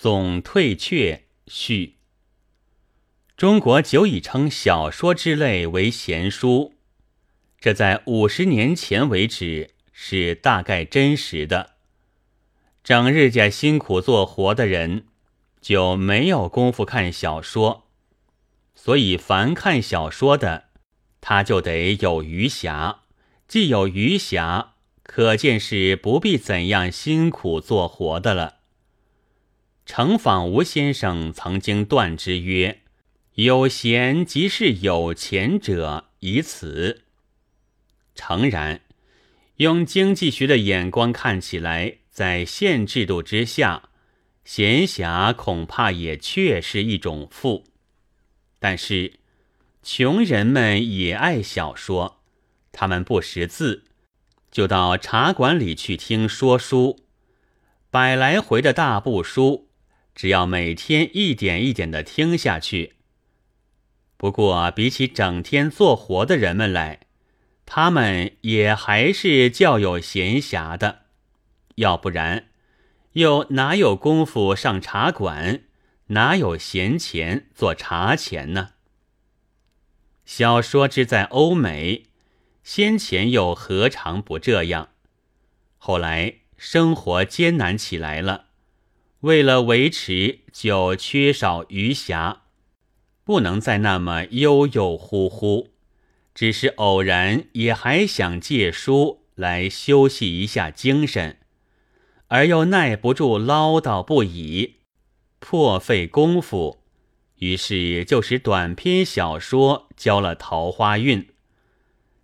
总退却序。中国久已称小说之类为闲书，这在五十年前为止是大概真实的。整日家辛苦做活的人就没有功夫看小说，所以凡看小说的，他就得有余暇。既有余暇，可见是不必怎样辛苦做活的了。程访吴先生曾经断之曰：“有闲即是有钱者，以此。”诚然，用经济学的眼光看起来，在现制度之下，闲暇恐怕也确是一种富。但是，穷人们也爱小说。他们不识字，就到茶馆里去听说书，百来回的大部书，只要每天一点一点的听下去。不过，比起整天做活的人们来，他们也还是较有闲暇的。要不然，又哪有功夫上茶馆，哪有闲钱做茶钱呢？小说之在欧美。先前又何尝不这样？后来生活艰难起来了，为了维持，就缺少余暇，不能再那么悠悠忽忽，只是偶然也还想借书来休息一下精神，而又耐不住唠叨不已，破费功夫，于是就使短篇小说交了桃花运。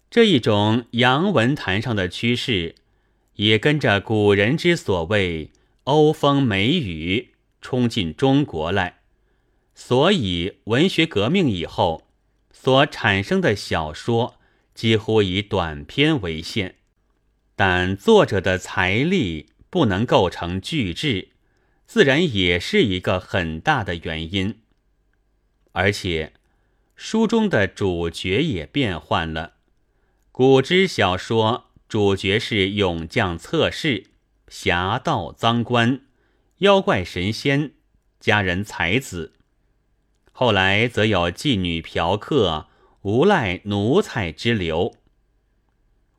这一种洋文坛上的趋势，也跟着古人之所谓“欧风美雨”冲进中国来，所以文学革命以后所产生的小说几乎以短篇为限，但作者的财力不能构成巨制，自然也是一个很大的原因。而且，书中的主角也变换了。古之小说主角是勇将侧士、侠盗赃官、妖怪神仙、佳人才子，后来则有妓女嫖客、无赖奴才之流。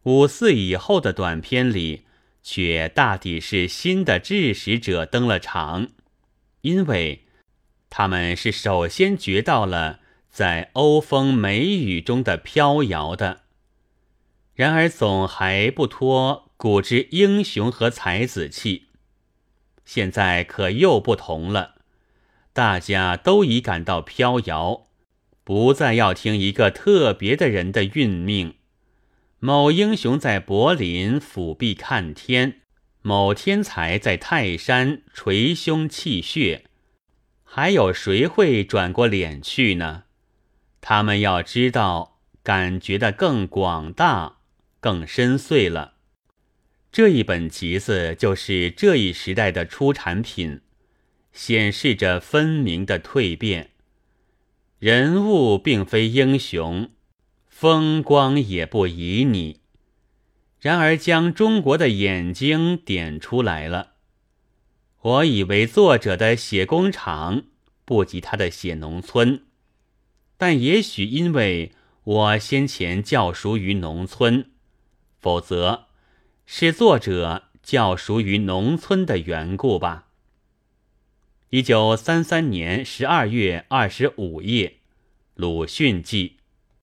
五四以后的短片里，却大抵是新的志使者登了场，因为他们是首先觉到了在欧风美雨中的飘摇的。然而总还不脱古之英雄和才子气，现在可又不同了，大家都已感到飘摇，不再要听一个特别的人的运命。某英雄在柏林俯壁看天，某天才在泰山捶胸泣血，还有谁会转过脸去呢？他们要知道，感觉的更广大。更深邃了。这一本集子就是这一时代的出产品，显示着分明的蜕变。人物并非英雄，风光也不旖旎，然而将中国的眼睛点出来了。我以为作者的写工厂不及他的写农村，但也许因为我先前较熟于农村。否则，是作者较熟于农村的缘故吧。一九三三年十二月二十五夜，《鲁迅记》。